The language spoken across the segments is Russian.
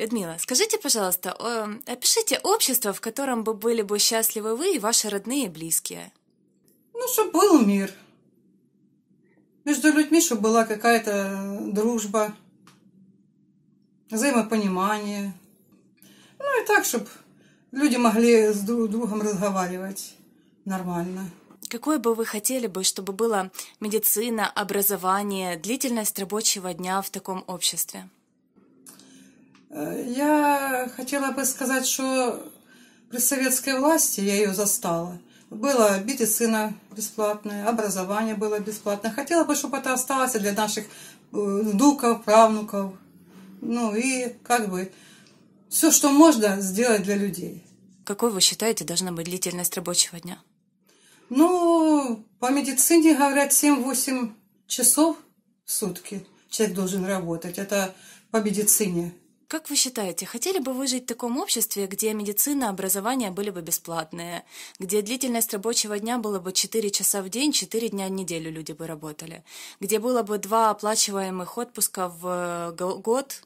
Людмила, скажите, пожалуйста, э, опишите общество, в котором бы были бы счастливы вы и ваши родные и близкие. Ну, чтобы был мир. Между людьми, чтобы была какая-то дружба, взаимопонимание. Ну и так, чтобы люди могли с друг другом разговаривать нормально. Какое бы вы хотели бы, чтобы была медицина, образование, длительность рабочего дня в таком обществе? Э, я хотела бы сказать, что при советской власти я ее застала. Была медицина бесплатная, образование было бесплатное. Хотела бы, чтобы это осталось для наших э, внуков, правнуков. Ну и как бы все, что можно сделать для людей. Какой вы считаете должна быть длительность рабочего дня? Ну, по медицине говорят 7-8 часов в сутки человек должен работать. Это по медицине. Как вы считаете, хотели бы вы жить в таком обществе, где медицина, образование были бы бесплатные, где длительность рабочего дня была бы 4 часа в день, 4 дня в неделю люди бы работали, где было бы два оплачиваемых отпуска в э, год,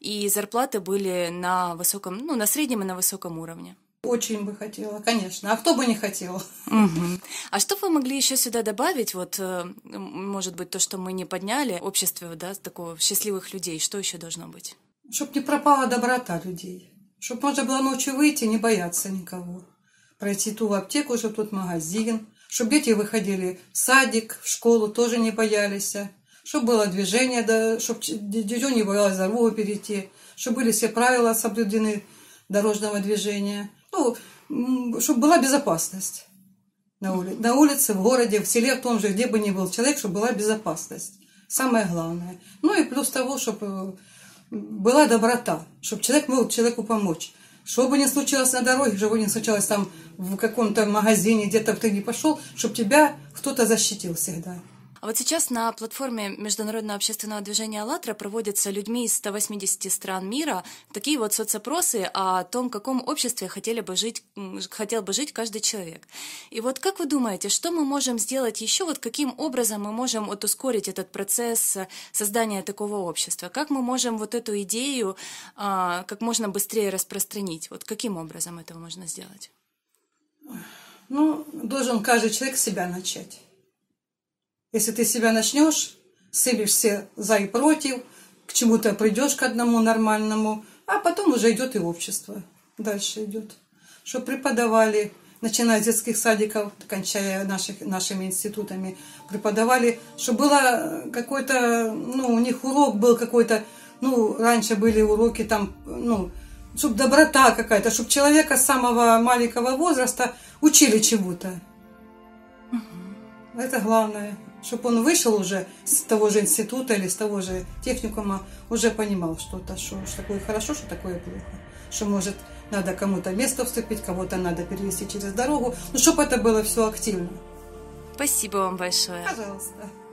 и зарплаты были на высоком, ну, на среднем и на высоком уровне? Очень бы хотела, конечно. А кто бы не хотел? Угу. А что вы могли еще сюда добавить? Вот, э, может быть, то, что мы не подняли, общество, да, такого счастливых людей, что еще должно быть? Чтоб не пропала доброта людей. Чтоб можно было ночью выйти, не бояться никого. Пройти ту аптеку, чтобы тут магазин. Чтоб дети выходили в садик, в школу, тоже не боялись. Чтоб было движение, да, чтоб дитё не боялось дорогу перейти. Чтоб были все правила соблюдены дорожного движения. Ну, чтобы была безопасность на улице, на улице, в городе, в селе, в том же, где бы ни был человек, чтобы была безопасность. Самое главное. Ну и плюс того, чтобы была доброта, чтобы человек мог человеку помочь. Что бы ни случилось на дороге, что бы ни случилось там в каком-то магазине, где-то ты не пошел, чтобы тебя кто-то защитил всегда. А вот сейчас на платформе Международного общественного движения «АЛЛАТРА» проводятся людьми из 180 стран мира такие вот соцопросы о том, в каком обществе хотели бы жить, хотел бы жить каждый человек. И вот как вы думаете, что мы можем сделать еще, вот каким образом мы можем вот ускорить этот процесс создания такого общества? Как мы можем вот эту идею а, как можно быстрее распространить? Вот каким образом это можно сделать? Ну, должен каждый человек себя начать. Если ты себя начнешь, сыпешь все за и против, к чему-то придешь к одному нормальному, а потом уже идет и общество. Дальше идет. Что преподавали, начиная с детских садиков, кончая наших, нашими институтами, преподавали, что было какой-то, ну, у них урок был какой-то, ну, раньше были уроки там, ну, чтобы доброта какая-то, чтобы человека с самого маленького возраста учили чему-то. Угу. Это главное чтобы он вышел уже с того же института или с того же техникума, уже понимал что-то, что, что такое хорошо, что такое плохо. Что может надо кому-то место вступить, кого-то надо перевести через дорогу, ну, чтобы это было все активно. Спасибо вам большое. Пожалуйста.